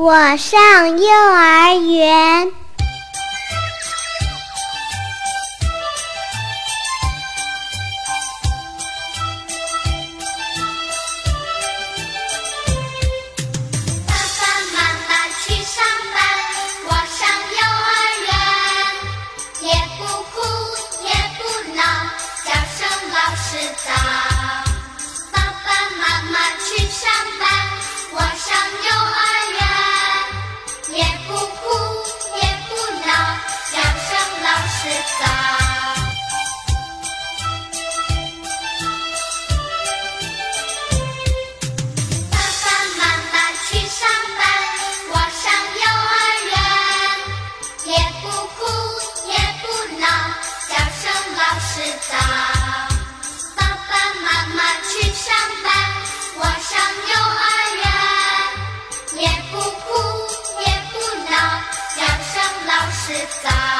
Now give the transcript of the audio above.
我上幼儿园。爸爸妈妈去上班我上幼儿园。也不哭也不闹叫声老师早。时早爸爸妈妈去上班我上幼儿园也不哭也不闹叫声老师早爸爸妈妈去上班我上幼儿园也不哭也不闹叫声老师早。